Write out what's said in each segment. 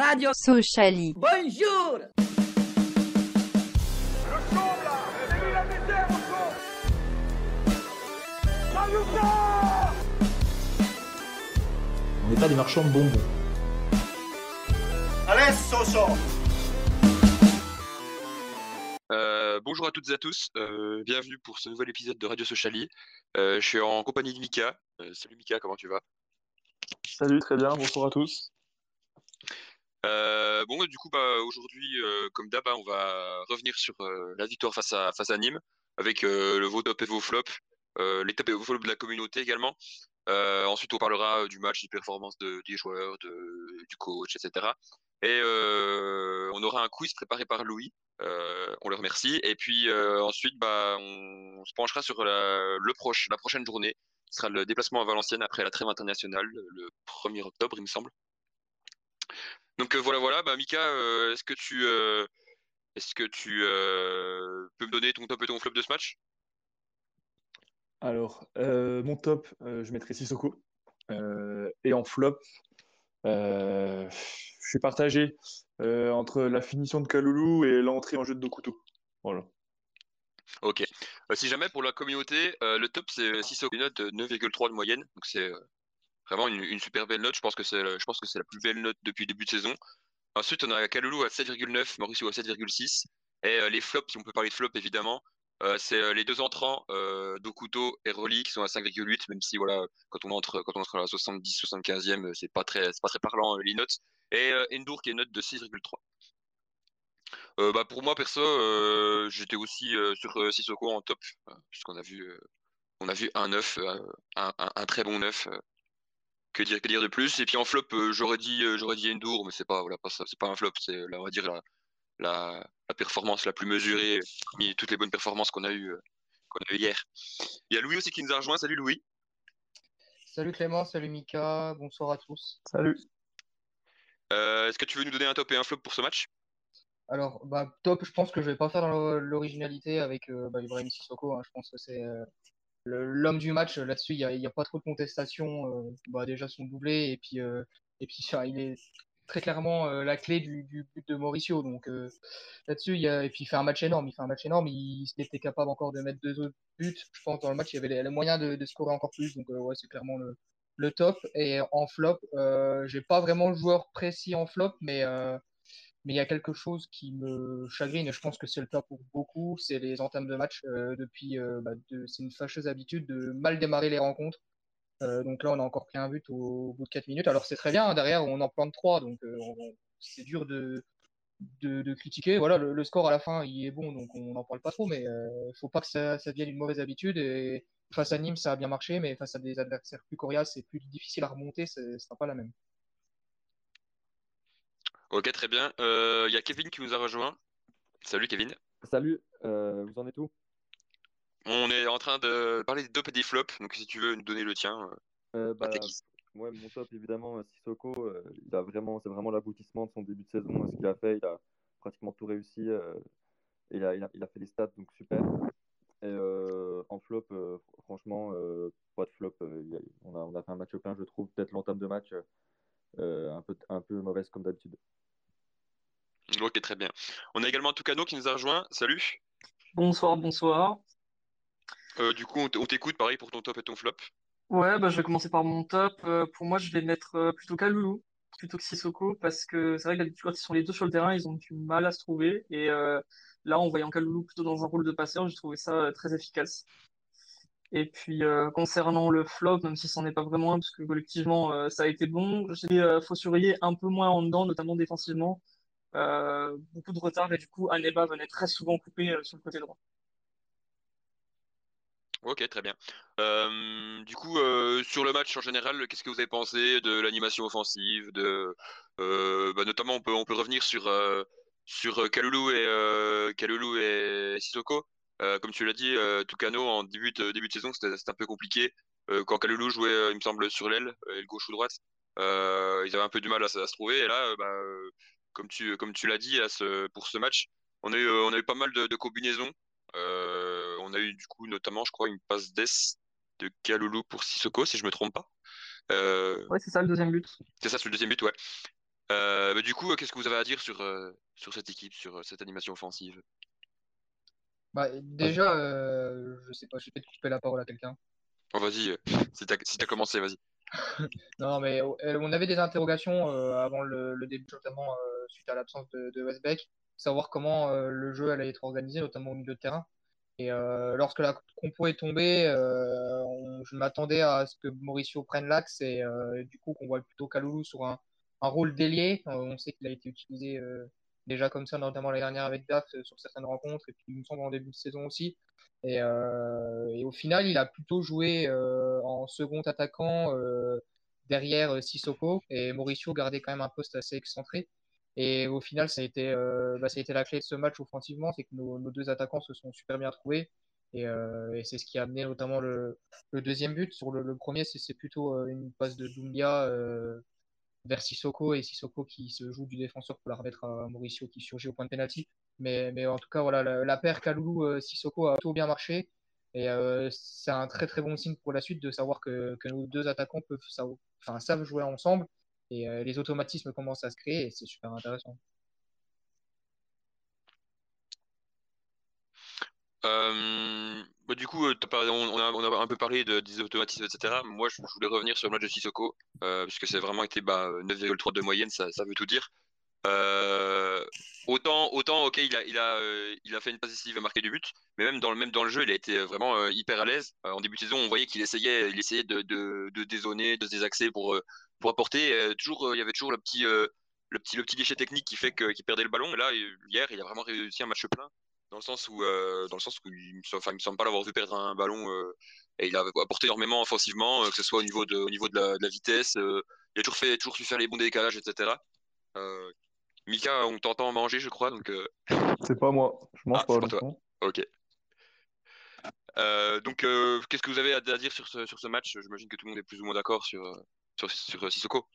Radio Sociali. Bonjour On n'est pas des marchands de bonbons. Euh, bonjour à toutes et à tous, euh, bienvenue pour ce nouvel épisode de Radio Sociali. Euh, je suis en compagnie de Mika. Euh, salut Mika, comment tu vas? Salut, très bien, bonsoir à tous. Euh, Bon, du coup, bah, aujourd'hui, euh, comme d'hab, hein, on va revenir sur euh, la victoire face à, Nîmes, avec le vos top et vos flops, les top et vos flops de la communauté également. Ensuite, on parlera du match, des performances de- des joueurs, du coach, etc. Et on aura un quiz préparé par Louis. On le remercie. Et puis ensuite, bah, on, se penchera sur la prochaine journée. Ce sera le déplacement à Valenciennes après la trêve internationale, le 1er octobre, il me semble. Donc euh, voilà, voilà. Bah, Mika, euh, est-ce que tu, euh, est-ce que tu peux me donner ton top et ton flop de ce match? Alors, mon top, je mettrai Sissoko. Et en flop, je suis partagé entre la finition de Kaloulou et l'entrée en jeu de Dokuto. Voilà. Ok. Euh, si jamais pour la communauté, euh, le top c'est Sissoko, une note de 9,3 de moyenne. Donc c'est euh, vraiment une, super belle note. Je pense que c'est, la plus belle note depuis le début de saison. Ensuite, on a Kaloulou à 7,9, Mauricio à 7,6. Et euh, les flops, si on peut parler de flops évidemment, euh, c'est euh, les deux entrants, Dokuto et Rolly, qui sont à 5,8, même si voilà, quand on entre, quand on à la 70, 75e, euh, c'est pas très, pas très parlant les notes. Et Endur qui est une note de 6,3. Euh, bah pour moi perso, j'étais aussi sur Sissoko en top, puisqu'on a vu, on a vu un 9, euh, un, un- un très bon 9. Que dire, que dire de plus? Et puis en flop, euh, j'aurais dit, euh, j'aurais dit Endur, mais c'est pas, voilà, pas ça, c'est pas un flop, c'est là, on va dire la, la, la performance la plus mesurée parmi toutes les bonnes performances qu'on a eues, euh, qu'on a eues hier. Il y a Louis aussi qui nous a rejoint. Salut Louis. Salut Clément, salut Mika, bonsoir à tous. Salut. Euh, est-ce que tu veux nous donner un top et un flop pour ce match? Alors, bah, top, je pense que je vais pas faire dans l'originalité avec euh, bah, Ibrahim Sissoko. hein. Je pense que c'est euh, l'homme du match. Là-dessus, il y a, pas trop de contestation. euh, bah, déjà son doublé et puis euh, et puis il est très clairement euh, la clé du, but de Mauricio. Donc là-dessus, il et puis il fait un match énorme. Il fait un match énorme. Il, était capable encore de mettre deux autres buts. Je pense dans le match, il y avait les, les moyens de, scorer encore plus. Donc ouais, c'est clairement le, le top. Et en flop, j'ai pas vraiment le joueur précis en flop, mais mais il y a quelque chose qui me chagrine, et je pense que c'est le cas pour beaucoup, c'est les entames de match. euh, depuis, euh, bah, c'est une fâcheuse habitude de mal démarrer les rencontres. Euh, donc là, on a encore pris un but au, bout de 4 minutes. Alors c'est très bien, hein, derrière, on en plante 3, donc on- c'est dur de, de, critiquer. Voilà, le, score à la fin, il est bon, donc on n'en parle pas trop, mais il faut pas que ça, devienne une mauvaise habitude. Et face à Nîmes, ça a bien marché, mais face à des adversaires plus coriaces et plus difficiles à remonter, c'est- ce sera pas la même. Ok, très bien. Euh, Il y a Kevin qui nous a rejoint. Salut Kevin. Salut, euh, vous en êtes où? On est en train de parler des top et des flops. Donc si tu veux nous donner le tien, euh, Euh, bah, ouais, mon top évidemment, euh, Sissoko, euh, il a vraiment, c'est vraiment l'aboutissement de son début de saison. euh, Ce qu'il a fait, il a pratiquement tout réussi. euh, et il a, il a, il a fait les stats, donc super. Et euh, en flop, euh, fr- franchement, euh, pas de flop. euh, a- on a, on a fait un match plein, je trouve. Peut-être l'entame de match euh, un peu, un peu mauvaise comme d'habitude. Ok, très bien. On a également Tucano qui nous a rejoint. Salut. Bonsoir, bonsoir. Euh, du coup, on t'écoute, pareil pour ton top et ton flop. Ouais, bah, je vais commencer par mon top. Euh, pour moi, je vais mettre euh, plutôt Kaloulou plutôt que Sissoko parce que c'est vrai que d'habitude, quand ils sont les deux sur le terrain, ils ont du mal à se trouver. Et euh, là, en voyant Kaloulou plutôt dans un rôle de passeur, j'ai trouvé ça euh, très efficace. Et puis, euh, concernant le flop, même si c'en est pas vraiment un, parce que collectivement, euh, ça a été bon, j'ai euh, faut surveiller un peu moins en dedans, notamment défensivement. Euh, beaucoup de retard et du coup, Aneba venait très souvent couper sur le côté droit. Ok, très bien. Du coup, sur le match en général, qu'est-ce que vous avez pensé de l'animation offensive, de, bah, notamment on peut on peut revenir sur sur et Kaloulou et Sissoko. Euh, comme tu l'as dit, euh, Tucano en début de début de saison, c'était un peu compliqué. Euh, quand Kaloulou jouait, euh, il me semble, sur l'aile, aile gauche ou droite, ils avaient un peu du mal à, se à se trouver. Et là, bah, comme tu comme tu l'as dit, à ce, pour ce match, on a eu on a eu pas mal de, de combinaisons. On a eu du coup notamment, je crois, une passe d'ess de Kaloulou pour Sissoko, si je me trompe pas. Ouais, c'est ça le deuxième but. c'est ça, c'est le deuxième but, ouais. Bah, du coup, qu'est-ce que vous avez à dire sur, sur cette équipe, sur cette animation offensive? Bah, Déjà, je sais pas, je vais peut-être couper la parole à quelqu'un. Oh, vas-y, si t'as si as commencé, vas-y. non, mais on avait des interrogations avant le, début, notamment suite à l'absence de, de Westbeck, savoir comment le jeu allait être organisé, notamment au milieu de terrain. Et euh, lorsque la compo est tombée, euh, je m'attendais à ce que Mauricio prenne l'axe et euh, du coup qu'on voit plutôt Kaloulou sur un, un rôle d'ailier. on sait qu'il a été utilisé déjà comme ça, notamment l'année dernière avec DAF sur certaines rencontres et puis il me semble en début de saison aussi. Et, et au final, il a plutôt joué en second attaquant derrière Sissoko et Mauricio gardait quand même un poste assez excentré. Et au final, ça a été, euh, bah, ça a été la clé de ce match offensivement, c'est que nos, deux attaquants se sont super bien trouvés. Et, euh, c'est ce qui a amené notamment le, deuxième but. Sur le, premier, c'est plutôt euh, une passe de Doumbia vers Sissoko et Sissoko qui se joue du défenseur pour la remettre à Mauricio qui surgit au point de pénalty. Mais, en tout cas, voilà, la, paire Kaloulou-Sissoko a plutôt bien marché. Et c'est un très très bon signe pour la suite de savoir que, nos deux attaquants peuvent, savent jouer ensemble et euh, les automatismes commencent à se créer et c'est super intéressant. Euh, bah, du coup, euh, on, a, un peu parlé de, des automatismes, etc. Moi, je, voulais revenir sur le match de Sissoko, puisque c'est vraiment été bah, 9,3 de moyenne, ça, veut tout dire. autant, autant, ok, il a, il a, il a fait une passe décisive, a marqué du but, mais même dans le, jeu, il a été vraiment hyper à l'aise. en début de saison, on voyait qu'il essayait, il essayait de, de, de dézoner, de se désaxer pour, apporter. Euh, toujours, euh, il y avait toujours euh, le petit déchet technique qui fait qu'il perdait le ballon. Et là, hier, il a vraiment réussi un match plein dans le sens où, dans le sens où il me, me semble pas l'avoir vu perdre un ballon et il a apporté énormément offensivement, que ce soit au niveau de, au niveau de la, vitesse. il a toujours fait, toujours su faire les bons décalages, etc. Mika, on t'entend manger, je crois, donc. C'est pas moi, je mange ah, pas. toi. Ok. donc, qu'est-ce que vous avez à, dire sur ce, sur ce match? J'imagine que tout le monde est plus ou moins d'accord sur, sur, Sissoko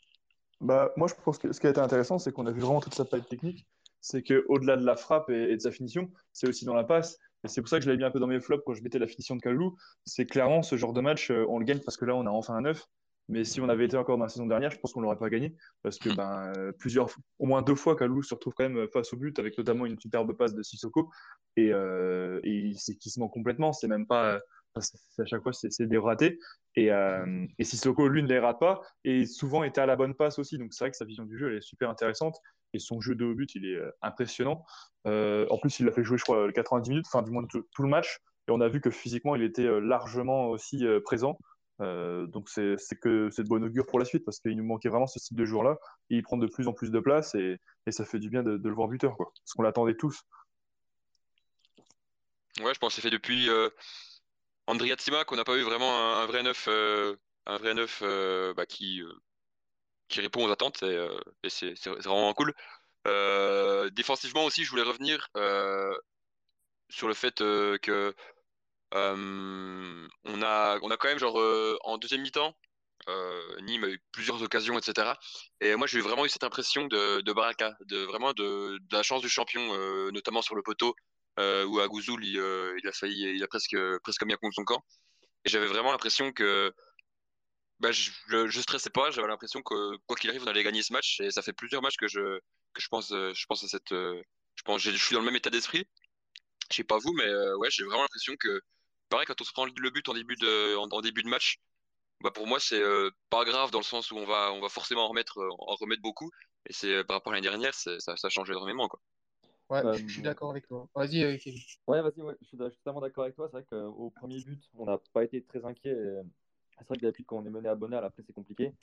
bah, Moi, je pense que ce qui a été intéressant, c'est qu'on a vu vraiment toute sa palette technique. C'est qu'au-delà de la frappe et, de sa finition, c'est aussi dans la passe. Et c'est pour ça que je l'avais mis un peu dans mes flops quand je mettais la finition de Kalou. C'est clairement ce genre de match, euh, on le gagne parce que là, on a enfin un 9. Mais si on avait été encore dans la saison dernière, je pense qu'on l'aurait pas gagné parce que ben, euh, plusieurs, au moins deux fois, Kalou se retrouve quand même face au but avec notamment une superbe passe de Sissoko et, euh, et il ment complètement. C'est même pas, à chaque fois, c'est des ratés. Et, euh, Sissoko, lui, ne les rate pas. Et souvent, était à la bonne passe aussi. Donc, c'est vrai que sa vision du jeu, elle est super intéressante. Et son jeu de haut but, il est euh, impressionnant. Euh, en plus, il l'a fait jouer, je crois, 90 minutes, enfin, du moins tout, le match. Et on a vu que physiquement, il était largement aussi présent. donc, c'est que c'est de bon augure pour la suite parce qu'il nous manquait vraiment ce type de joueur-là. Et il prend de plus en plus de place et, ça fait du bien de, le voir buteur, quoi. Parce qu'on l'attendait tous. Ouais, je pense que c'est fait depuis. Andrea Tima, qu'on n'a pas eu vraiment un, vrai neuf, un vrai neuf euh, euh, bah, qui, euh, qui répond aux attentes et, c'est vraiment cool. défensivement aussi, je voulais revenir sur le fait que on a, on a quand même genre en deuxième mi-temps, Nîmes a eu plusieurs occasions, etc. Et moi, j'ai vraiment eu cette impression de, de Baraka, de vraiment de, la chance du champion, notamment sur le poteau euh, où à Gouzoul, il, euh, a failli, il a presque, presque à contre son camp. Et j'avais vraiment l'impression que bah, je, je, stressais pas, j'avais l'impression que quoi qu'il arrive, on allait gagner ce match. Et ça fait plusieurs matchs que je, que je pense, euh, je pense à cette, euh, je pense, je suis dans le même état d'esprit. Je sais pas vous, mais ouais, j'ai vraiment l'impression que, pareil, quand on se prend le but en début de, en, début de match, bah pour moi c'est pas grave dans le sens où on va, on va forcément en remettre, en remettre beaucoup. Et c'est par rapport à l'année dernière, ça, ça change énormément quoi. Ouais, je suis d'accord avec toi. Vas-y, euh, Kevin. Ouais, vas-y, ouais, je suis totalement d'accord avec toi. C'est vrai qu'au premier but, on n'a pas été très inquiet. C'est vrai que d'habitude, quand on est mené à Bonal, après, c'est compliqué.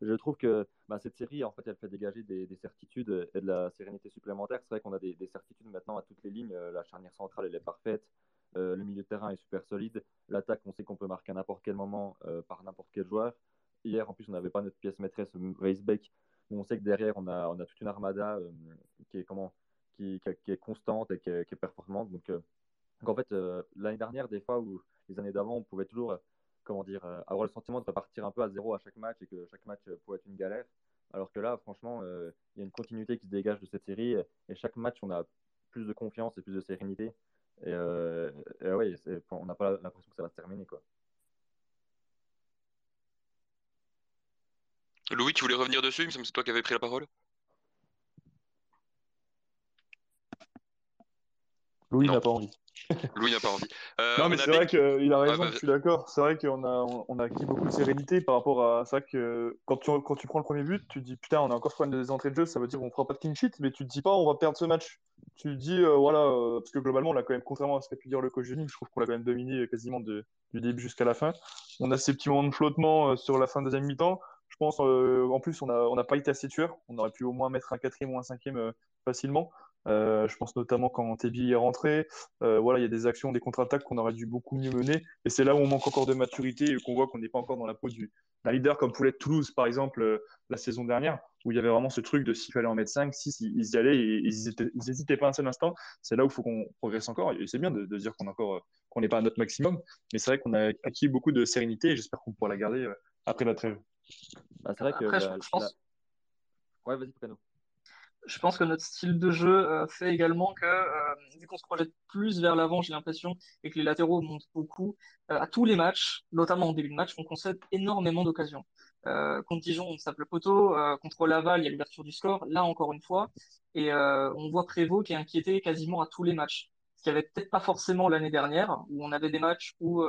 Je trouve que bah, cette série, en fait, elle fait dégager des, certitudes et de la sérénité supplémentaire. C'est vrai qu'on a des, certitudes maintenant à toutes les lignes. Euh, la charnière centrale, elle est parfaite. Euh, le milieu de terrain est super solide. L'attaque, on sait qu'on peut marquer à n'importe quel moment par n'importe quel joueur. Hier, en plus, on n'avait pas notre pièce maîtresse, Reisbeck. On sait que derrière, on a, toute une armada qui est constante et qui est, performante. Donc, euh, en fait, euh, l'année dernière, des fois, ou les années d'avant, on pouvait toujours euh, comment dire, avoir le sentiment de repartir un peu à zéro à chaque match et que chaque match pouvait être une galère. Alors que là, franchement, il y a une continuité qui se dégage de cette série et chaque match, on a plus de confiance et plus de sérénité. Et, ouais, on n'a pas l'impression que ça va se terminer. Quoi. Louis, tu voulais revenir dessus? Il me semble que c'est toi qui avais pris la parole. Louis n'a pas envie. Louis n'a pas envie. Euh, Non, mais c'est vrai qu'il a raison, bah, je suis d'accord. C'est vrai qu'on a, on a acquis beaucoup de sérénité par rapport à. Vrai que quand tu, quand tu prends le premier but, tu te dis putain, on a encore problème des entrées de jeu, ça veut dire qu'on fera pas de clean sheet, mais tu te dis pas on va perdre ce match. Tu te dis, euh, voilà, euh, parce que globalement, on a quand même, contrairement à ce qu'a pu dire le coach Denis, je trouve qu'on l'a quand même dominé quasiment de- du début jusqu'à la fin. On a ces petits moments de flottement euh, sur la fin de deuxième mi-temps. Je pense, en plus, on n'a on a pas été assez tueur. On aurait pu au moins mettre un quatrième ou un cinquième facilement. Euh, je pense notamment quand Tebi est rentré. Euh, voilà, il y a des actions, des contre-attaques qu'on aurait dû beaucoup mieux mener. Et c'est là où on manque encore de maturité et qu'on voit qu'on n'est pas encore dans la peau du- d'un leader comme pouvait être Toulouse, par exemple, euh, la saison dernière, où il y avait vraiment ce truc de s'il fallait en mettre 5, 6, ils, ils y allaient et ils n'hésitaient pas un seul instant. C'est là où il faut qu'on progresse encore. Et c'est bien de, de dire qu'on est encore, euh, qu'on n'est pas à notre maximum. Mais c'est vrai qu'on a acquis beaucoup de sérénité et j'espère qu'on pourra la garder euh, après la trêve. Bah, c'est vrai que Après, je, la- je pense, la- Ouais, vas-y, Preno. Je pense que notre style de jeu euh, fait également que, euh, vu qu'on se projette plus vers l'avant, j'ai l'impression, et que les latéraux montent beaucoup, euh, à tous les matchs, notamment en début de match, on concède énormément d'occasions. Contre Dijon, on tape le poteau. contre Laval, il y a l'ouverture du score. Là, encore une fois. Et on voit Prévost qui est inquiété quasiment à tous les matchs. Ce qu'il avait peut-être pas forcément l'année dernière, où on avait des matchs où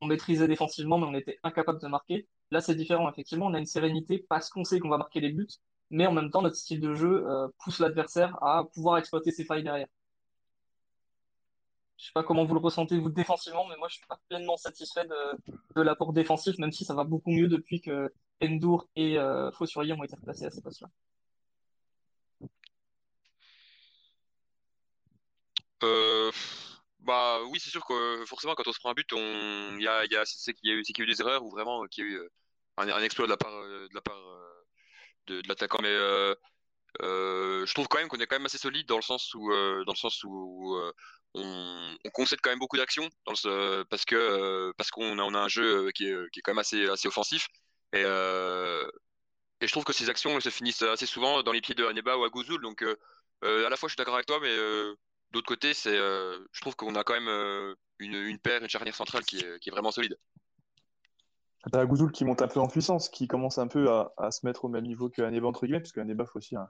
on maîtrisait défensivement, mais on était incapable de marquer. Là, c'est différent. Effectivement, on a une sérénité parce qu'on sait qu'on va marquer les buts, mais en même temps, notre style de jeu euh, pousse l'adversaire à pouvoir exploiter ses failles derrière. Je sais pas comment vous le ressentez, vous, défensivement, mais moi, je suis pas pleinement satisfait de, de l'apport défensif, même si ça va beaucoup mieux depuis que Endur et euh, Fosurier ont été replacés à ces postes-là. Euh, bah oui, c'est sûr que forcément, quand on se prend un but, il y a, il y a, c'est qu'il y a eu, c'est qu'il y a eu des erreurs ou vraiment euh, qu'il y a eu un, un exploit de la part, de la part de, l'attaquant. Mais euh, euh, je trouve quand même qu'on est quand même assez solide dans le sens où, euh, dans le sens où on, on concède quand même beaucoup d'actions parce que parce qu'on a, on a un jeu qui est, qui est quand même assez, assez offensif. Et, et je trouve que ces actions se finissent assez souvent dans les pieds de Haneba ou Agouzoul. Donc à la fois je suis d'accord avec toi, mais d'autre côté, c'est, je trouve qu'on a quand même une, une paire, une charnière centrale qui est, qui est vraiment solide. T'as Gouzoul qui monte un peu en puissance, qui commence un peu à, se mettre au même niveau qu'Aneba, entre guillemets, parce qu'Aneba fait aussi un,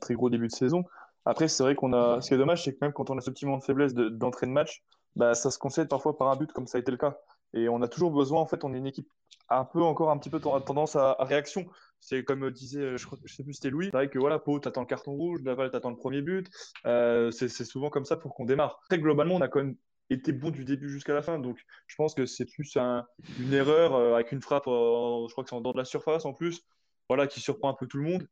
très gros début de saison. Après, c'est vrai qu'on a. Ce qui est dommage, c'est que même quand on a ce petit moment de faiblesse de- d'entrée de, match, bah, ça se concède parfois par un but, comme ça a été le cas. Et on a toujours besoin, en fait, on est une équipe un peu encore un petit peu ten- tendance à, réaction. C'est comme disait, je, crois, je sais plus c'était Louis, c'est vrai que voilà, Pau, t'attends le carton rouge, Laval, t'attends le premier but. Euh, c'est souvent comme ça pour qu'on démarre. Après, globalement, on a quand même été bon du début jusqu'à la fin, donc je pense que c'est plus un, une erreur euh, avec une frappe, euh, je crois que c'est en dehors de la surface en plus, voilà, qui surprend un peu tout le monde.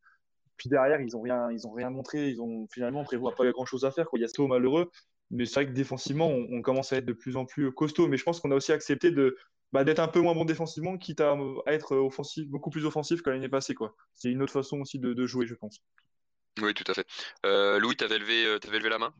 Puis derrière, ils ont rien, rien montré. Ils ont finalement prévu pas grand chose à faire. Quoi. Il y a ce malheureux, mais c'est vrai que défensivement, on, commence à être de plus en plus costaud. Mais je pense qu'on a aussi accepté de bah, d'être un peu moins bon défensivement, quitte à, être offensif, beaucoup plus offensif que l'année passée. Quoi. C'est une autre façon aussi de, jouer, je pense. Oui, tout à fait. Euh, Louis, euh, avais levé la main?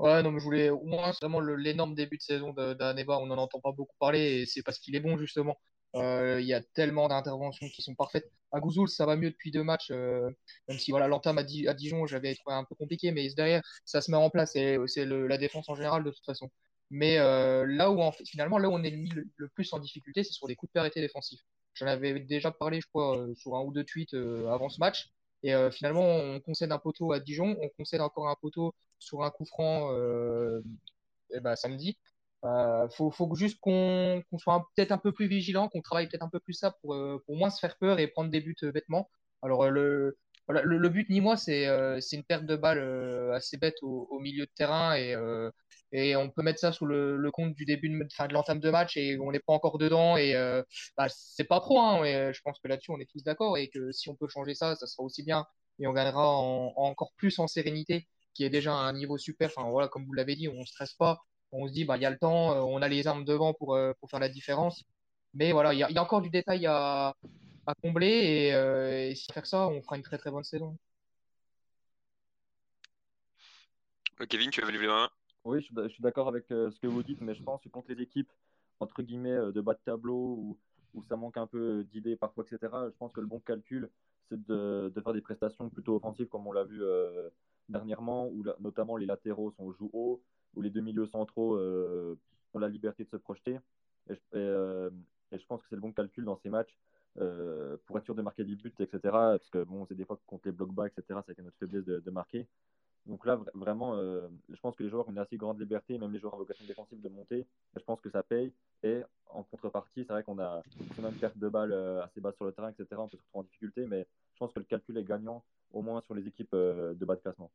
Ouais, non, mais je voulais au moins vraiment l'énorme début de saison d'Aneba. On n'en entend pas beaucoup parler et c'est parce qu'il est bon justement. Il euh, y a tellement d'interventions qui sont parfaites. À Gouzoul, ça va mieux depuis deux matchs, euh, même si voilà l'entame à, à, Dijon, j'avais trouvé un peu compliqué, mais derrière, ça se met en place et c'est la défense en général de toute façon. Mais euh, là où en fait, finalement, là où on est mis le, plus en difficulté, c'est sur les coups de arrêtés défensifs. J'en avais déjà parlé, je crois, sur un ou deux tweets avant ce match. Et finalement, on concède un poteau à Dijon, on concède encore un poteau sur un coup franc et ben, samedi. Euh, faut, juste qu'on qu soit peut-être un peu plus vigilant, qu'on travaille peut-être un peu plus ça pour, euh, pour moins se faire peur et prendre des buts euh, bêtement. Alors le, but ni moi c'est euh, une perte de balle euh, assez bête au, milieu de terrain et, euh, et on peut mettre ça sous le, compte du début de, fin, de l'entame de match et on n'est pas encore dedans et bah, c'est pas trop. Hein, et je pense que là-dessus on est tous d'accord et que si on peut changer ça, ça sera aussi bien et on gagnera en, en encore plus en sérénité qui est déjà un niveau super. Enfin voilà, comme vous l'avez dit, on stresse pas on se dit bah il y a le temps, euh, on a les armes devant pour, euh, pour faire la différence. Mais voilà, il y, a encore du détail à, à combler et, euh, si on fait ça, on fera une très très bonne saison. Kevin, tu avais levé la main Oui, je, suis d'accord avec euh, ce que vous dites, mais je pense que contre les équipes entre guillemets euh, de bas de tableau où, où ça manque un peu d'idées parfois, etc. Je pense que le bon calcul, c'est de, faire des prestations plutôt offensives comme on l'a vu euh, dernièrement, où notamment les latéraux sont joue haut, où les deux milieux centraux euh, ont la liberté de se projeter. Et je, euh, pense que c'est le bon calcul dans ces matchs euh, pour être sûr de marquer des buts, etc. Parce que bon, c'est des fois contre les blocs bas, etc., c'est notre faiblesse de, marquer. Donc là, vraiment, euh, je pense que les joueurs ont une assez grande liberté, même les joueurs en vocation défensive, de monter. Je pense que ça paye. Et en contrepartie, c'est vrai qu'on a une perte de balles euh, assez basse sur le terrain, etc. On peut se retrouver en difficulté, mais je pense que le calcul est gagnant, au moins sur les équipes euh, de bas de classement.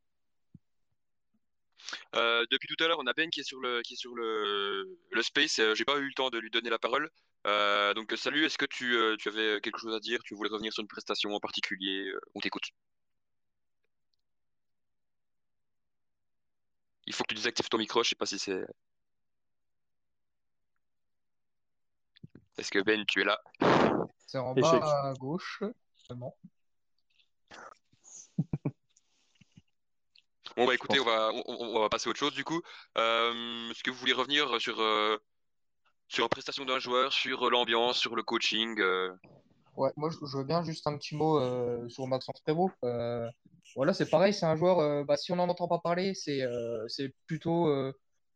depuis tout à l'heure, on a Ben qui est sur le, qui est sur le, le space. J'ai pas eu le temps de lui donner la parole. donc salut, est-ce que tu, tu, avais quelque chose à dire? Tu voulais revenir sur une prestation en particulier On t'écoute. Il faut que tu désactives ton micro, je sais pas si c'est. Est-ce que Ben, tu es là? C'est en bas à gauche, bon, bah écoutez, on va, on, va passer à autre chose du coup. Euh, est-ce que vous voulez revenir sur, euh, sur la prestation d'un joueur, sur l'ambiance, sur le coaching euh? Ouais, moi je veux bien juste un petit mot sur Maxence Prévost. Voilà, c'est pareil, c'est un joueur, euh, bah, si on n'en entend pas parler, c'est euh, plutôt euh,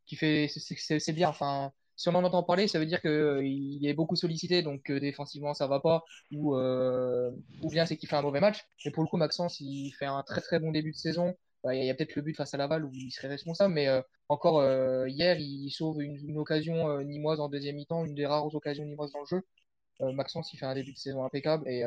qui fait, c'est bien. Enfin, si on en entend parler, ça veut dire qu'il est beaucoup sollicité, donc défensivement ça va pas, ou, ou bien c'est qu'il fait un mauvais match. Et pour le coup, Maxence, il fait un très très bon début de saison. Bah, il y a, peut-être le but face à Laval où il serait responsable, mais encore hier, il sauve une, une occasion nimoise en deuxième mi-temps, une des rares occasions nimoises dans le jeu. Maxence, il fait un début de saison impeccable et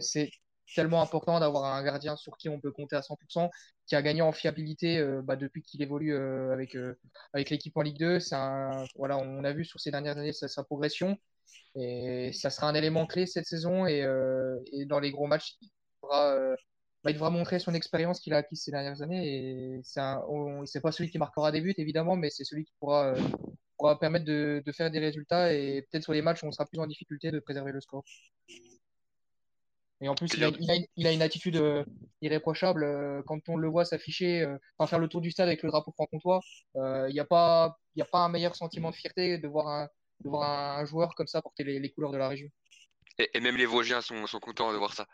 c'est tellement important d'avoir un gardien sur qui on peut compter à 100%, qui a gagné en fiabilité euh, bah, depuis qu'il évolue euh, avec, euh, avec l'équipe en Ligue 2. Un, voilà, on a vu sur ces dernières années sa, progression et ça sera un élément clé cette saison et, dans les gros matchs, il devra, bah, il devra montrer son expérience qu'il a acquise ces dernières années et c'est pas celui qui marquera des buts évidemment, mais c'est celui qui pourra, pourra permettre de, de faire des résultats et peut-être sur les matchs on sera plus en difficulté de préserver le score. Et en plus, il a, une attitude euh, irréprochable. Euh, quand on le voit s'afficher, euh, faire le tour du stade avec le drapeau franc-comtois, il n'y a, pas, a pas un meilleur sentiment de fierté de voir un, voir un joueur comme ça porter les, couleurs de la région. Et, même les Vosgiens sont, sont, contents de voir ça.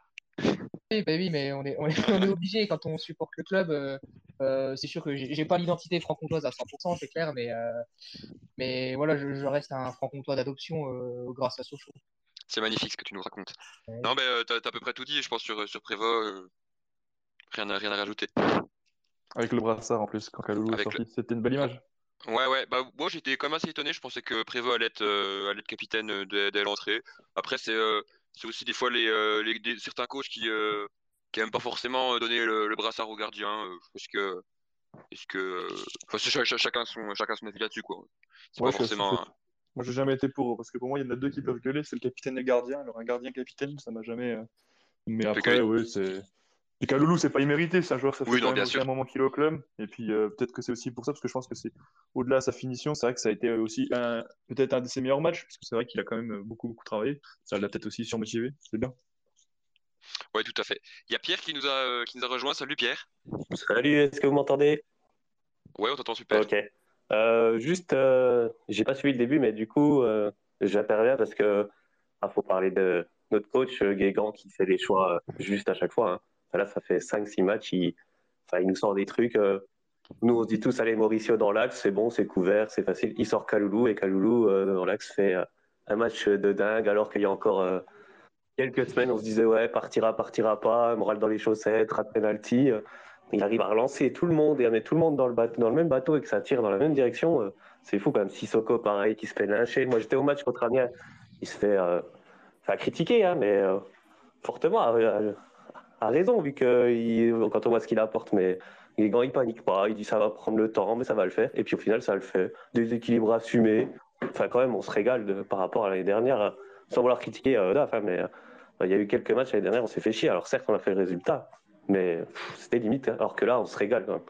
Oui, bah oui mais on est, on est, obligé quand on supporte le club. c'est sûr que j'ai pas l'identité franc-comtoise à 100%, c'est clair, mais, mais voilà, je, je, reste un franc-comtois d'adoption grâce à Sochaux. C'est magnifique ce que tu nous racontes. Non, mais euh, t'as as à peu près tout dit, je pense, sur, sur Prévost. Euh, rien, à, rien à rajouter. Avec le brassard en plus, quand Kaloulou est sorti, c'était une belle image. Ouais, ouais, bah, moi j'étais quand même assez étonné. Je pensais que Prévost allait être, euh, allait être capitaine dès, l'entrée. Après, c'est aussi des fois les, les certains coachs qui n'aiment pas forcément donner le, brassard au gardien. parce que. Est-ce que. Enfin, chacun, son, chacun son avis là-dessus, quoi. C'est pas forcément. Moi, j'ai jamais été pour, parce que pour moi, il y en a deux qui peuvent gueuler, c'est le capitaine et le gardien. Alors, un gardien capitaine, ça m'a jamais. Euh, mais après, oui, c'est. Et Kaloulou, c'est pas immérité, c'est un joueur, ça fait un moment qu'il est au club. Et puis, euh, peut-être que c'est aussi pour ça, parce que je pense que c'est au-delà de sa finition, c'est vrai que ça a été aussi peut-être un de ses meilleurs matchs, parce que c'est vrai qu'il a quand même beaucoup, beaucoup travaillé. Ça l'a peut-être aussi surmotivé, c'est bien. Oui, tout à fait. Il y a Pierre qui nous a, euh, qui nous a rejoint. Salut Pierre. Salut, est-ce que vous m'entendez? Ouais, on t'entend super. Ok. Euh, juste, euh, j'ai pas suivi le début, mais du coup, euh, j'interviens parce que il faut parler de notre coach Guégan qui fait des choix juste à chaque fois. Hein. Là, ça fait 5-6 matchs, il, nous sort des trucs. nous, on dit tous, allez, Mauricio dans l'axe, c'est bon, c'est couvert, c'est facile. Il sort Kaloulou et Kaloulou dans l'axe fait un match de dingue alors qu'il y a encore quelques semaines, on se disait, ouais, partira, partira pas, moral dans les chaussettes, rat penalty il arrive à relancer tout le monde et à mettre tout le monde dans le, même bateau et que ça tire dans la même direction. Euh, c'est fou quand même. Sissoko, pareil, qui se fait lyncher. Moi, j'étais au match contre Amiens. Il se fait euh, critiquer, hein, mais euh, fortement, à, raison, vu que quand on voit ce qu'il apporte. Mais il, il panique pas. Il dit ça va prendre le temps, mais ça va le faire. Et puis au final, ça le fait. Des équilibres assumés. Enfin, quand même, on se régale par rapport à l'année dernière, sans vouloir critiquer DAF. Hein, mais il y a eu quelques matchs l'année dernière, on s'est fait chier. Alors certes, on a fait le résultat. Mais c'était limite, hein. alors que là, on se régale quand même.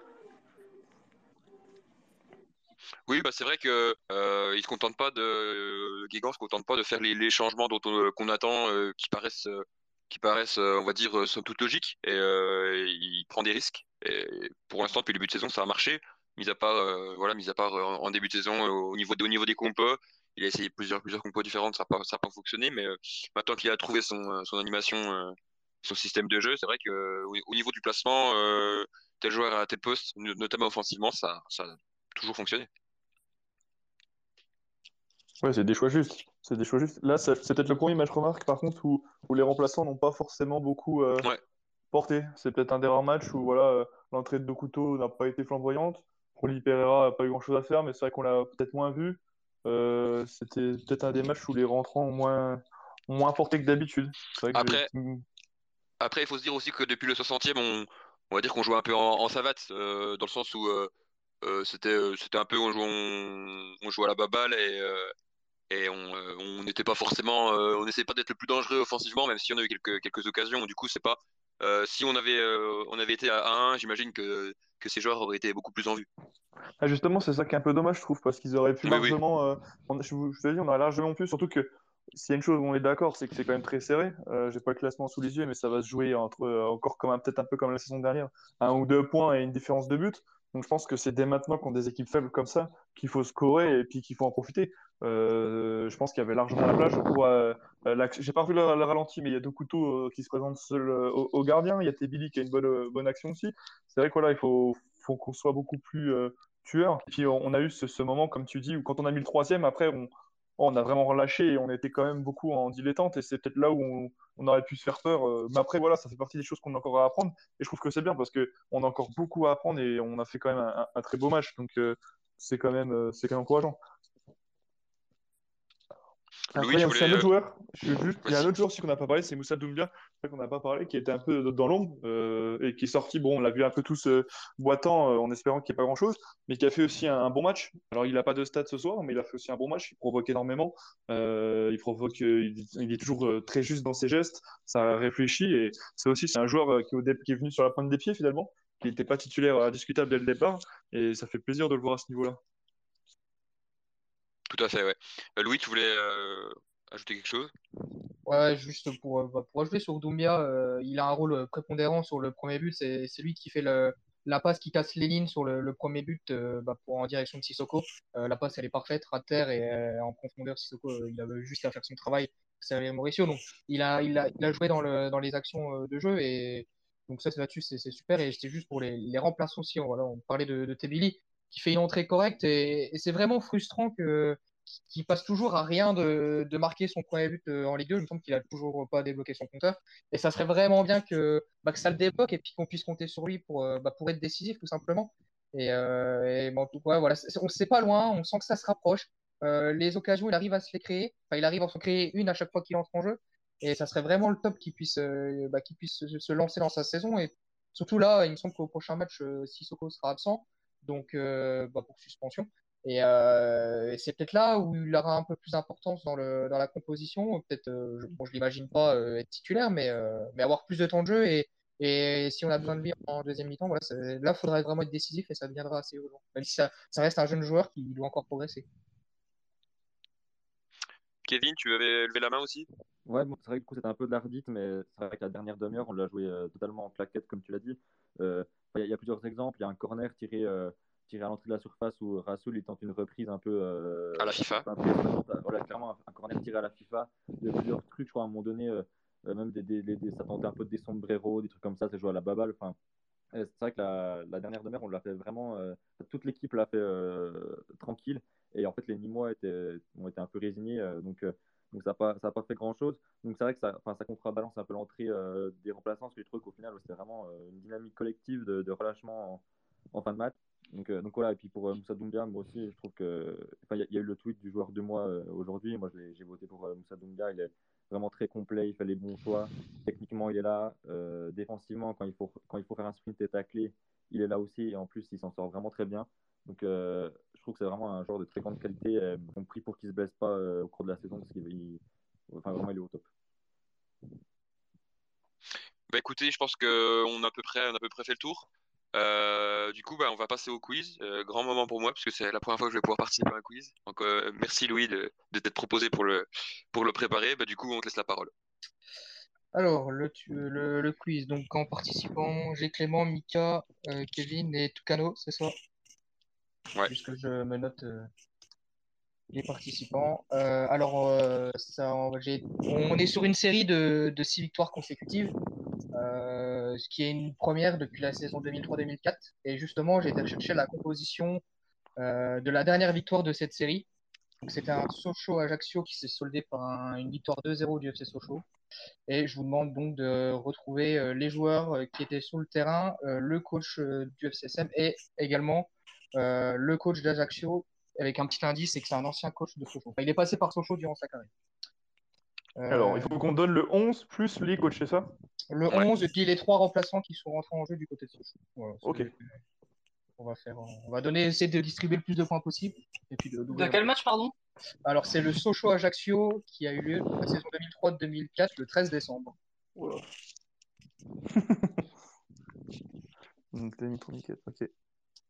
Oui, bah c'est vrai que euh, il se contente pas de euh, Guégan se contente pas de faire les, changements dont qu'on attend, euh, qui paraissent, euh, qui paraissent, on va dire, somme toute logiques. Et il prend des risques. Pour l'instant, depuis le début de saison, ça a marché. Mis à part, voilà, mis à part en, début de saison, au niveau, au niveau des compos, il a essayé plusieurs, plusieurs compos différentes, ça n'a pas, fonctionné. Mais maintenant qu'il a trouvé son animation son système de jeu, c'est vrai que au niveau du placement, euh, tel joueur à tel poste, notamment offensivement, ça, ça a toujours fonctionné. Ouais, c'est des choix justes. C'est des choix justes. Là, c'est peut-être le premier match remarque, par contre, où, où les remplaçants n'ont pas forcément beaucoup euh, porté. C'est peut-être un des rares matchs où voilà, euh, l'entrée de Dokuto n'a pas été flamboyante. Roli Pereira n'a pas eu grand-chose à faire, mais c'est vrai qu'on l'a peut-être moins vu. Euh, c'était peut-être un des matchs où les rentrants ont moins, ont moins porté que d'habitude. Après- Après, il faut se dire aussi que depuis le 60e, on, on va dire qu'on jouait un peu en, en savate, euh, dans le sens où euh, euh, c'était c'était un peu on jouait, on, on jouait à la baballe et, et on n'était pas forcément, on n'essayait pas d'être le plus dangereux offensivement, même si on a eu quelques, quelques occasions. Du coup, c'est pas. euh, si on avait, euh, on avait été à 1, j'imagine que, que ces joueurs auraient été beaucoup plus en vue. Ah, justement, c'est ça qui est un peu dommage, je trouve, parce qu'ils auraient pu Oui, oui. largement. euh, on- je, vous- je te dis, on aurait largement pu, surtout que s'il y a une chose où on est d'accord, c'est que c'est quand même très serré. Euh, J'ai pas le classement sous les yeux, mais ça va se jouer entre euh, encore comme peut-être un peu comme la saison dernière, un ou deux points et une différence de but. Donc je pense que c'est dès maintenant qu'on a des équipes faibles comme ça qu'il faut scorer et puis qu'il faut en profiter. Euh, je pense qu'il y avait largement la plage. Pour, euh, euh, J'ai pas vu le, le ralenti, mais il y a deux couteaux qui se présentent seul au, au gardien. Il y a Tebili qui a une bonne, action aussi. C'est vrai que voilà, il faut, qu'on soit beaucoup plus tueur. Et puis on, a eu ce moment, comme tu dis, où quand on a mis le troisième, après on, on a vraiment relâché et on était quand même beaucoup en dilettante. Et c'est peut-être là où on, aurait pu se faire peur. euh, Mais après, voilà, ça fait partie des choses qu'on a encore à apprendre. Et je trouve que c'est bien parce qu'on a encore beaucoup à apprendre et on a fait quand même un, très beau match. Donc euh, c'est quand même, euh, c'est quand même encourageant. Louis, il y tu a aussi un voulais, autre joueur. Je suis juste... Il y a un autre joueur aussi qu'on n'a pas parlé, c'est Moussa Doumbia. Qu'on n'a pas parlé, qui était un peu dans l'ombre euh, et qui est sorti. Bon, on l'a vu un peu tous euh, boitant euh, en espérant qu'il n'y ait pas grand-chose, mais qui a fait aussi un, un bon match. Alors, il n'a pas de stats ce soir, mais il a fait aussi un bon match. Il provoque énormément. Il provoque, il, il est toujours très juste dans ses gestes. Ça réfléchit et c'est aussi c'est un joueur qui est venu sur la pointe des pieds finalement, qui n'était pas titulaire indiscutable dès le départ. Et ça fait plaisir de le voir à ce niveau-là. Tout à fait, ouais. Euh, Louis, tu voulais euh, ajouter quelque chose? Ouais, juste pour, euh, bah, pour ajouter sur Doumbia, il a un rôle prépondérant sur le premier but. C'est lui qui fait la passe qui casse les lignes sur le, premier but bah, en direction de Sissoko. La passe, elle est parfaite, à terre et en profondeur. Sissoko, il avait juste à faire son travail. C'est Mauricio. Donc, il a, joué dans, le, dans les actions de jeu. Et donc, ça, c'est là-dessus, c'est super. Et c'était juste pour les, les remplaçants aussi. On parlait de, de Tebili qui fait une entrée correcte. Et, c'est vraiment frustrant que qui passe toujours à rien de, de marquer son premier but euh, en Ligue 2. Il me semble qu'il a toujours pas débloqué son compteur. Et ça serait vraiment bien que, bah, que ça le débloque et puis qu'on puisse compter sur lui pour, euh, bah, pour être décisif, tout simplement. Et, euh, bon, tout- ouais, voilà, on sait pas loin, on sent que ça se rapproche. Les occasions, il arrive à se les créer. Enfin, il arrive à en créer une à chaque fois qu'il entre en jeu. Et ça serait vraiment le top qu'il puisse, euh, bah, puisse se, lancer dans sa saison. Et surtout là, il me semble qu'au prochain match, Sissoko sera absent. Donc, euh, bah, pour suspension. Et, euh, et c'est peut-être là où il aura un peu plus d'importance dans la composition. Peut-être, euh, je, bon, je l'imagine pas être titulaire, mais, avoir plus de temps de jeu. Et, si on a besoin de lui en deuxième mi-temps, voilà, là, il faudra vraiment être décisif et ça deviendra assez urgent. Même ça reste un jeune joueur qui doit encore progresser. Kevin, tu avais levé la main aussi? Ouais, bon, c'est vrai que du coup, c'était un peu de l'ardite, mais c'est vrai que la dernière demi-heure, on l'a joué euh, totalement en claquette, comme tu l'as dit. Euh, Il y, a- il y a plusieurs exemples. Il y a un corner tiré, euh, tiré à l'entrée de la surface où Rassoul il tente une reprise un peu. À la FIFA. impressionnante. Voilà, clairement, un, un corner tiré à la FIFA. Il y a plusieurs trucs, je crois, à un moment donné, même des, des, des- ça tentait un peu des sombreros, des trucs comme ça, c'est joué à la baballe. Enfin, c'est vrai que la, la dernière demi-heure, on l'a fait vraiment. euh, toute l'équipe l'a fait euh, tranquille. Et en fait, les Nîmois étaient, ont été un peu résignés. euh, donc, euh, donc ça n'a pas, ça a pas fait grand-chose. Donc c'est vrai que ça, ça contrebalance un peu l'entrée euh, des remplaçants, parce que je trouve qu'au final, c'était vraiment euh, une dynamique collective de, relâchement en, fin de match. Donc, euh, donc voilà, et puis pour euh, Moussa Doumbia, moi aussi, je trouve que. Enfin, il y, a- eu le tweet du joueur de moi euh, aujourd'hui. Moi, j'ai voté pour euh, Moussa Doumbia. Il est vraiment très complet, il fait les bons choix. Techniquement, il est là. Euh, défensivement, quand il, faut, quand il faut faire un sprint et tacler, il est là aussi. Et en plus, il s'en sort vraiment très bien. Donc, euh, trouve que c'est vraiment un joueur de très grande qualité. Euh, on prie pour qu'il se blesse pas euh, au cours de la saison parce qu'il il- enfin, vraiment, il est au top. Bah écoutez, je pense qu'on a à peu près, on a à peu près fait le tour. Euh, du coup, bah, on va passer au quiz. Euh, grand moment pour moi, parce que c'est la première fois que je vais pouvoir participer à un quiz. Donc, euh, merci Louis de, de t'être proposé pour le, pour le préparer. Bah, du coup, on te laisse la parole. Alors, le, tu- le, le quiz. Donc, en participant, j'ai Clément, Mika, euh, Kevin et Tucano, c'est ça? Ouais. Juste que je me note euh, les participants. Euh, alors, euh, on, est sur une série de, de six victoires consécutives, ce qui est une première depuis la saison 2003-2004. Et justement, j'ai été rechercher la composition de la dernière victoire de cette série. C'était un Sochaux-Ajaccio qui s'est soldé par un- une victoire 2-0 du FC Sochaux. Et je vous demande donc de retrouver les joueurs qui étaient sur le terrain, le coach du FCSM et également euh, le coach d'Ajaccio, avec un petit indice, c'est que c'est un ancien coach de Sochaux. Enfin, il est passé par Sochaux durant sa carrière. Euh, Alors, il faut qu'on donne le 11 plus les coachs, c'est ça? Le Ouais. 11 et puis les trois remplaçants qui sont rentrés en jeu du côté de Sochaux. Voilà, Ok. On va faire, on va donner, essayer de distribuer le plus de points possible. Et puis de, quel match, pardon? Alors, c'est le Sochaux Ajaccio qui a eu lieu la saison 2003-2004 le 13 décembre. Oula. Donc, t'as mis pour Mickey, Ok.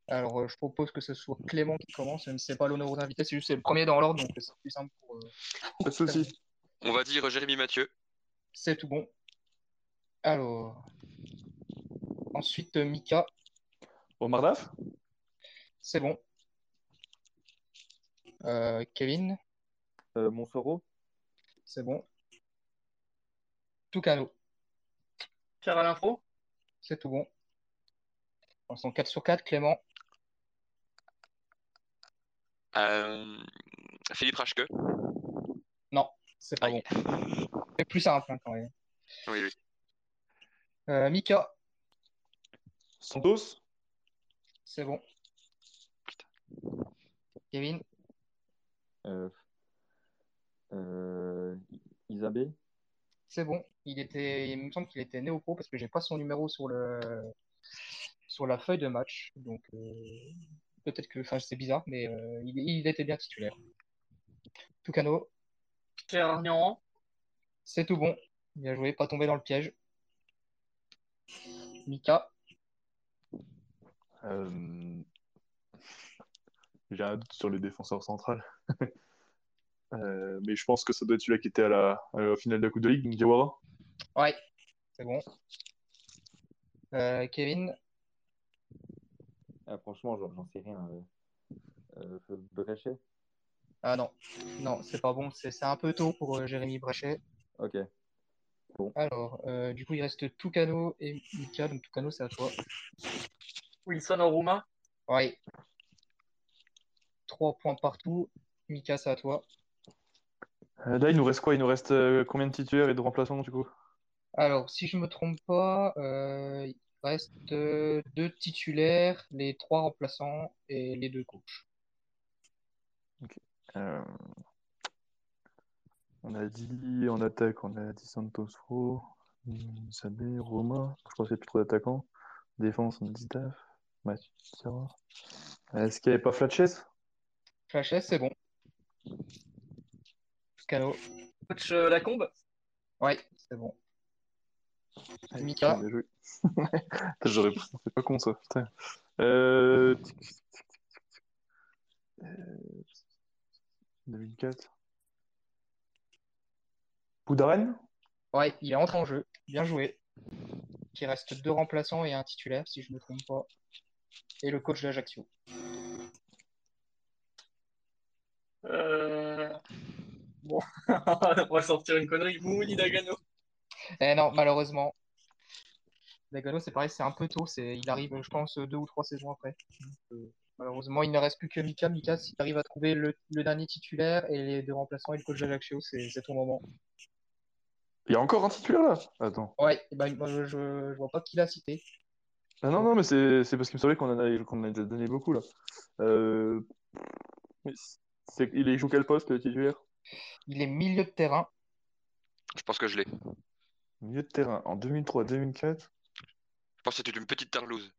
Alors, euh, je propose que ce soit Clément qui commence, même si c'est pas l'honneur aux invités, c'est juste le premier dans l'ordre, donc c'est plus simple pour. euh, Pas de soucis. On va dire Jérémy Mathieu. C'est tout bon. Alors. Ensuite, euh, Mika, Omar Daf c'est bon. Euh, Kevin, Euh, Montsoreau, c'est bon. Toucano, Pierre Alain Pro? c'est tout bon. On sont 4 sur 4. Clément, Euh, Philippe Rachke. c'est pas bon. C'est plus simple hein, quand même. Oui, oui. Euh, Mika, Santos c'est bon. Kevin, euh, euh, Isabé, c'est bon. Il était, il me semble qu'il était néo-pro parce que j'ai pas son numéro sur le, sur la feuille de match. Donc, euh, peut-être que, enfin, c'est bizarre, mais euh, il, il était bien titulaire. Arnian? c'est tout bon. Bien joué, pas tombé dans le piège. Mika, Euh, J'ai un doute sur le défenseur central. Euh, mais je pense que ça doit être celui-là qui était à la, à la finale de la Coupe de Ligue, donc Diawara. ouais, c'est bon. Euh, Kevin, ah, franchement, j'en sais rien. Euh, euh, Bréchet, ah non, non, c'est pas bon. C'est un peu tôt pour euh, Jérémy Bréchet. ok. Alors, euh, du coup, il reste Toucano et Mika. Donc, Toucano, c'est à toi. Wilson Oruma? Ouais. Trois points partout. Mika, c'est à toi. Euh, là, il nous reste quoi? Il nous reste euh, combien de titulaires et de remplaçants, du coup? Alors, si je me trompe pas, euh, reste euh, deux titulaires, les trois remplaçants et les deux coachs. Euh, On a dit en attaque, on a dit Santos Fro, Sabé, Roma. Je qu'il n'y a plus trop d'attaquants. Défense, on a dit Daf, Mathieu. Sarah. Est-ce qu'il n'y avait pas Flatches? Flashes, c'est bon. Toucano, Coach euh, Lacombe? ouais, c'est bon. Mika, J'aurais c'est pas con ça, putain. Euh... tic, tic, tic, tic, tic. Euh, 2004. Poudaren? ouais, il est entré en jeu. Bien joué. Il reste deux remplaçants et un titulaire, si je ne me trompe pas. Et le coach d'Ajaccio. Euh... Bon, on va sortir une connerie. Moumouni Dagano. Eh non, malheureusement. Dagano, c'est pareil, c'est un peu tôt. C'est, il arrive, je pense, deux ou trois saisons après. Euh, malheureusement, il ne reste plus que Mika. Mika, si tu arrives à trouver le, le dernier titulaire et les deux remplaçants et le coach d'Ajaccio, c'est, c'est ton moment. Il y a encore un titulaire là? Attends. Ouais, eh ben, moi, je, je, je vois pas qui l'a cité. Ah non, non, mais c'est c'est parce qu'il me semblait qu'on en a, qu'on en a déjà donné beaucoup là. Euh... mais c'est- Il est- il joue quel poste le titulaire? Il est milieu de terrain. Je pense que je l'ai. Milieu de terrain en 2003-2004. Je pense que c'était une petite tarlouse.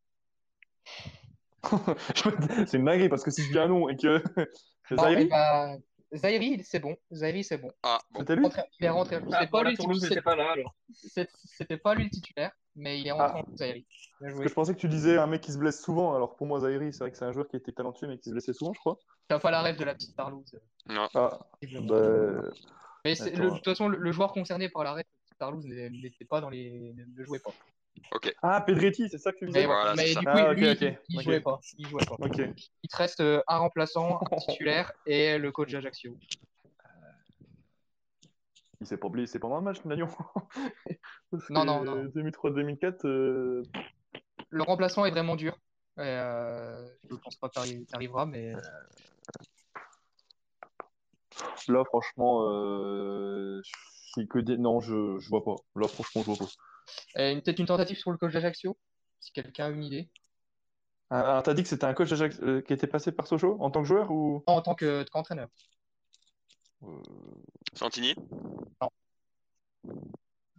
C'est une dinguerie parce que si je dis un nom et que. Eh ben, Zaïri, c'est bon. Zaïri, c'est bon. Ah, bon. C'était lui? Il est rentré. Ah, bon, pas la lui, c'était pas lui le titulaire, mais il est rentré en Parce joué. que je pensais que tu disais un mec qui se blesse souvent. Alors pour moi, Zaïri, c'est vrai que c'est un joueur qui était talentueux mais qui se blessait souvent, je crois. T'as pas la rêve de la petite Tarlouse. Non. Ah, bah. Mais c'est- Attends. le- de toute façon, le, le joueur concerné par l'arrêt de Tarlouse n'était pas dans les. ne jouait pas. Ok. Ah, Pedretti, c'est ça que tu disais? Mais, voilà, mais c'est ça. du coup, Ah, ok, lui, ok, il, jouait pas. Il jouait pas. Il te reste euh, un remplaçant, un titulaire et le coach d'Ajaccio. Il s'est pas blessé c'est pendant le match, Nagnon. Non, non, non. 2003-2004, euh, Le remplaçant est vraiment dur. Et, euh, je pense pas que t'arri- t'arriveras, mais là, franchement, euh, c'est que des. Non, je, je vois pas. Là, franchement, je vois pas. Euh, Peut-être une tentative sur le coach d'Ajaccio, si quelqu'un a une idée. Ah, Alors, t'as dit que c'était un coach d'Ajax- euh, qui était passé par Sochaux en tant que joueur ou? En tant que- qu'entraîneur. Euh, Santini?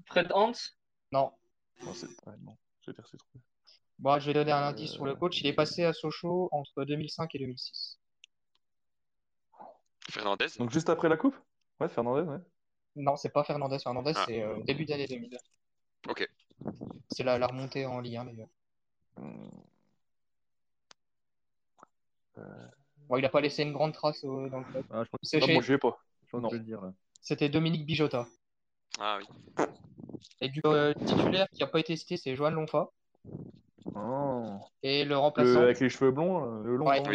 Fred Hans, non. non, c'est- ouais, non, je vais dire c'est trop. Bon, je vais donner un indice sur le coach. Il est passé à Sochaux entre 2005 et 2006. Fernandez? Donc, juste après la coupe? Ouais, Fernandez, ouais. Non, c'est pas Fernandez. Fernandez, Ah. c'est euh, début d'année 2000. Ok. C'est la, la remontée en Ligue 1 d'ailleurs. Bon, il a pas laissé une grande trace euh, dans le club. Ah, je crois, C'est Non, chez- moi, je vais pas. je crois que Non. dire là. C'était Dominique Bijota. Ah oui. Et du euh, titulaire qui a pas été cité, c'est Johan Lonfa. Oh. Et le Le- remplaçant. avec les cheveux blonds, le long. Ouais, là.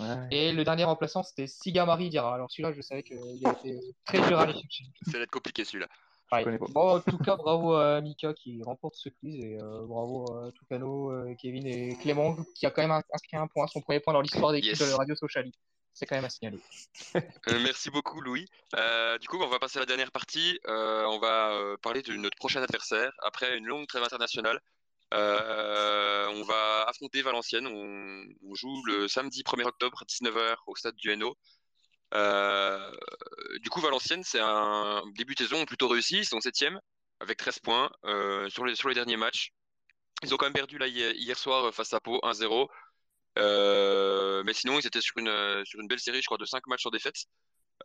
Ouais. Et le dernier remplaçant, c'était Siga Marie Dira. Alors celui-là, je savais qu'il a été très dur à aller chercher. Ça va être compliqué celui-là. Ouais. Bon, en tout cas, bravo à Mika qui remporte ce quiz et euh, bravo à Tucano, euh, Kevin et Clément qui a quand même inscrit un point, son premier point dans l'histoire d'équipe Yes. de Radio Sociali. C'est quand même à signaler. Euh, merci beaucoup Louis. Euh, du coup, on va passer à la dernière partie. Euh, on va euh, parler de notre prochain adversaire. Après une longue trêve internationale, euh, on va affronter Valenciennes. On, joue le samedi 1er octobre, 19h, au stade du Hainaut. Euh, du coup, Valenciennes, c'est un début de saison plutôt réussi. Ils sont 7 avec 13 points euh, sur, les, derniers matchs. Ils ont quand même perdu hier, soir face à Pau 1-0. Euh, mais sinon, ils étaient sur une, belle série, je crois, de 5 matchs sans défaite.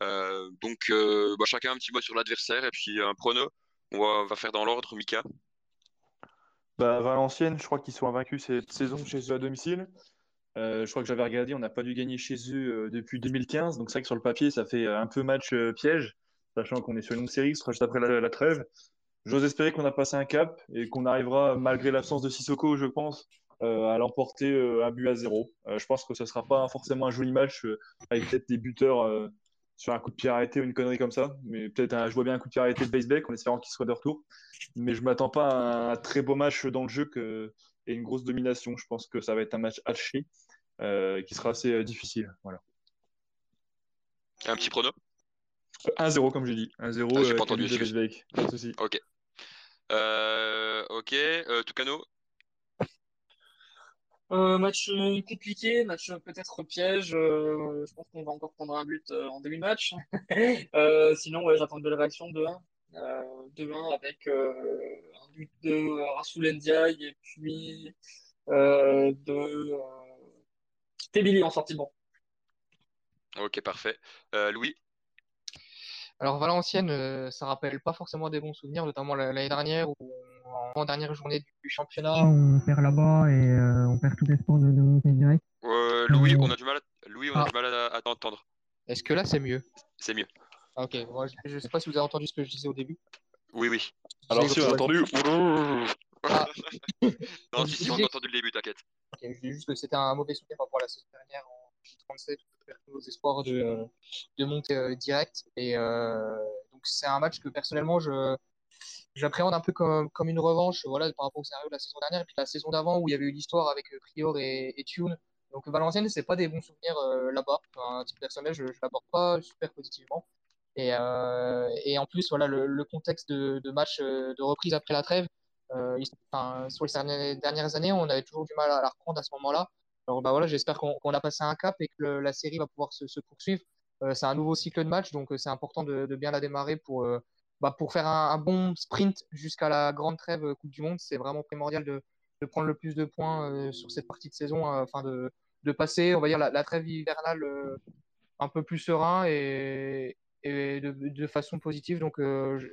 Donc, bah, chacun un petit mot sur l'adversaire et puis un prono. On va faire dans l'ordre, Mika. Bah, Valenciennes, je crois qu'ils sont invaincus cette saison chez eux à domicile. Euh, je crois que j'avais regardé, on n'a pas dû gagner chez eux euh, depuis 2015. Donc c'est vrai que sur le papier, ça fait euh, un peu match piège, sachant qu'on est sur une longue série, ce sera juste après la, la trêve. J'ose espérer qu'on a passé un cap et qu'on arrivera, malgré l'absence de Sissoko, je pense, à l'emporter un but à zéro. Je pense que ce ne sera pas forcément un joli match avec peut-être des buteurs sur un coup de pied arrêté ou une connerie comme ça. Mais peut-être, je vois bien un coup de pied arrêté de Baseback en espérant qu'il soit de retour. Mais je m'attends pas à un très beau match dans le jeu que, et une grosse domination. Je pense que ça va être un match haché euh, qui sera assez euh, difficile. Voilà. Un petit prono? 1-0 comme j'ai dit. 1-0 Ah, j'ai euh, pas entendu, de. Baseback. Pas de souci. Ok. Euh, ok. Tucano? Euh, match euh, compliqué, match euh, peut-être piège. euh, je pense qu'on va encore prendre un but euh, en début de match. Euh, sinon, ouais, j'attends de belle réaction 2-1. Euh, 2-1 avec euh, un but de Rasoul Ndiaye et puis euh, de euh, Tebili en sortie de banc. Ok, parfait. Euh, Louis? Alors Valenciennes, euh, ça rappelle pas forcément des bons souvenirs, notamment la- l'année dernière où en dernière journée du, championnat, on perd là-bas et euh, on perd tout espoir de, de monter direct. Euh, Louis, Euh, on a du mal à, Louis, on a ah. du mal à, à t'entendre. Est-ce que là c'est mieux? C'est mieux. Ah, Ok, moi, je, je sais pas si vous avez entendu ce que je disais au début. Oui, oui. Alors si on a entendu. Ah. non, si, si, on a entendu le début, t'inquiète. Ok, je dis juste que c'était un mauvais souvenir par rapport à la saison dernière en J37, où on perd tous nos espoirs de, de monter euh, direct. Et euh, donc c'est un match que personnellement je j'appréhende un peu comme, comme une revanche voilà, par rapport au scénario de la saison dernière et puis la saison d'avant où il y avait eu l'histoire avec euh, Prior et, et Thune. Donc Valenciennes, c'est pas des bons souvenirs euh, là-bas. Enfin, à titre personnel, je ne l'aborde pas super positivement. Et, euh, et en plus, voilà, le, contexte de, match euh, de reprise après la trêve, euh, enfin, sur les dernières- années, on avait toujours du mal à la reprendre à ce moment-là. Alors bah voilà, j'espère qu'on a passé un cap et que la série va pouvoir se, poursuivre. C'est un nouveau cycle de match, donc c'est important de, de bien la démarrer pour, bah, pour faire un, bon sprint jusqu'à la grande trêve euh, Coupe du Monde. C'est vraiment primordial de, prendre le plus de points euh, sur cette partie de saison, euh, afin de, passer, on va dire, la, trêve hivernale un peu plus serein et, de, façon positive. Donc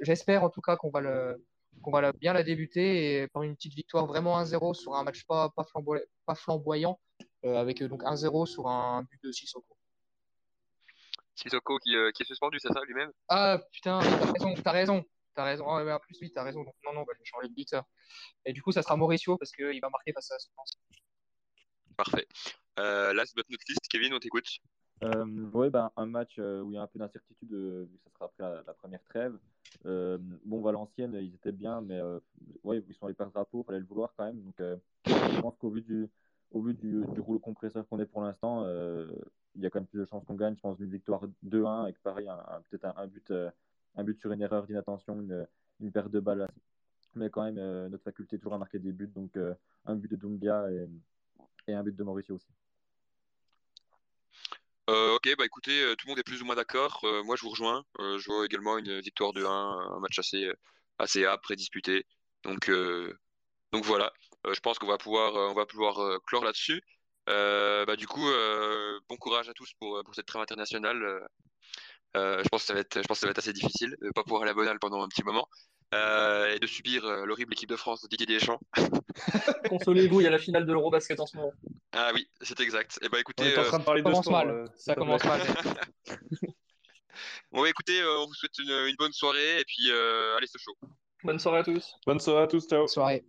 j'espère en tout cas qu'on va le qu'on va bien la débuter et par une petite victoire vraiment 1-0 sur un match pas, pas, flamboy- pas flamboyant, avec donc 1-0 sur un but de Sissoko. Sissoko qui, euh, qui est suspendu, c'est ça lui-même? Ah putain, oui, t'as raison, t'as raison, t'as raison. Ah, ouais, en plus, oui, t'as raison. Donc, non, non, bah, je vais changer de buteur. Et du coup, ça sera Mauricio parce qu'il va marquer face à Swansea. Parfait. Euh, last but not least, Kevin, on t'écoute. Euh, ouais, ben, un match euh, où il y a un peu d'incertitude, euh, vu que ça sera après la, la première trêve. Euh, bon, Valenciennes, ils étaient bien, mais euh, ouais, ils sont allés perdre drapeau, il fallait le vouloir quand même. Donc, euh, je pense qu'au vu du, au vu du, du rouleau compresseur qu'on est pour l'instant, euh, il y a quand même plus de chances qu'on gagne. Je pense une victoire 2-1 avec pareil, un, peut-être un, but, euh, un but sur une erreur d'inattention, une, une perte de balle. Mais quand même, notre faculté toujours à marquer des buts. Donc, un but de Doumbia et, un but de Mauricio aussi. Euh, ok, bah écoutez, euh, tout le monde est plus ou moins d'accord. Euh, moi, je vous rejoins. je vois également une victoire de 1, un match assez, assez âpre et disputé. Donc, donc voilà, je pense qu'on va pouvoir, on va pouvoir clore là-dessus. Bah, du coup, bon courage à tous pour, pour cette trêve internationale. je pense que ça va être, je pense que ça va être assez difficile de ne pas pouvoir aller à Bonal pendant un petit moment. et de subir l'horrible équipe de France de Didier Deschamps. Consolez-vous, il y a la finale de l'Eurobasket en ce moment. Ah oui, c'est exact. Et eh bah ben, écoutez, on est en train de parler ça de commence sport, mal. euh, ça commence mal. bon, bah, écoutez, euh, on vous souhaite une, une bonne soirée et puis euh, allez, ce show. Bonne soirée à tous. Bonne soirée à tous, ciao. Soirée.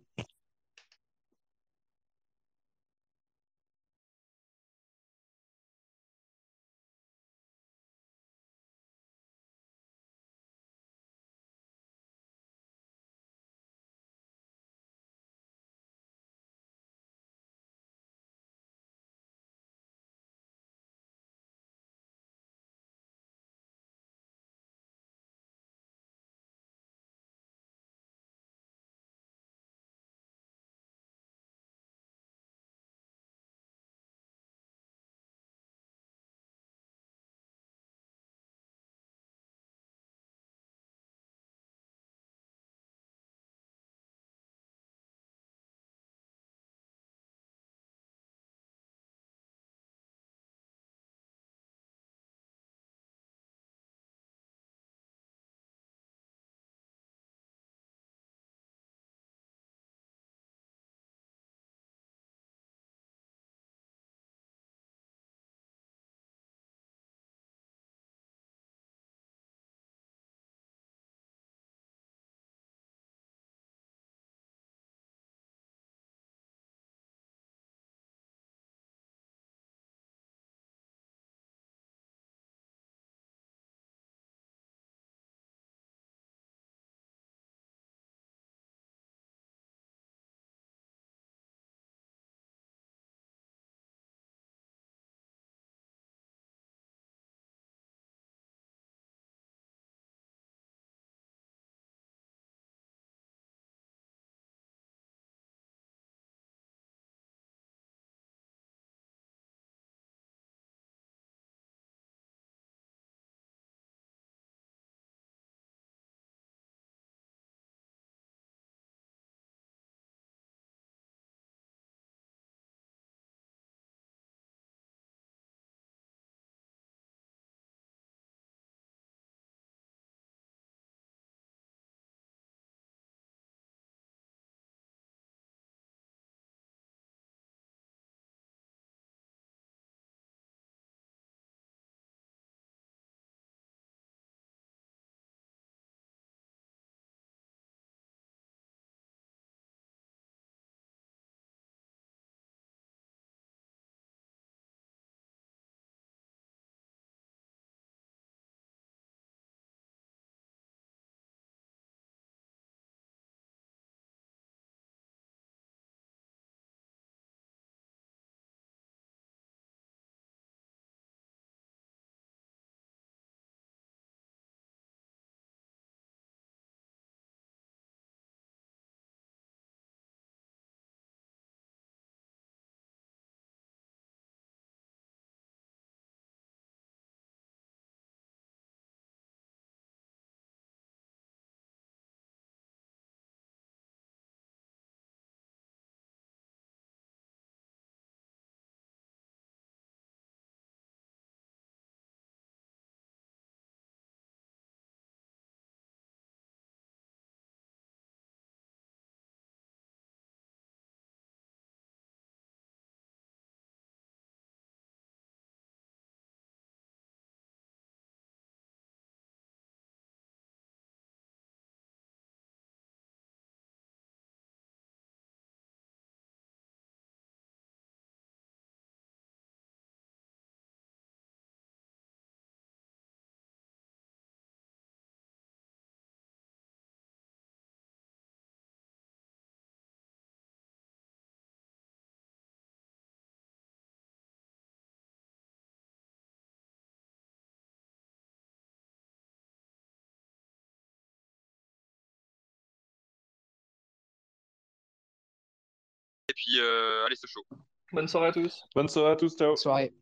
Et puis, euh, allez, ce show. Bonne soirée à tous. Bonne soirée à tous, ciao. Soirée.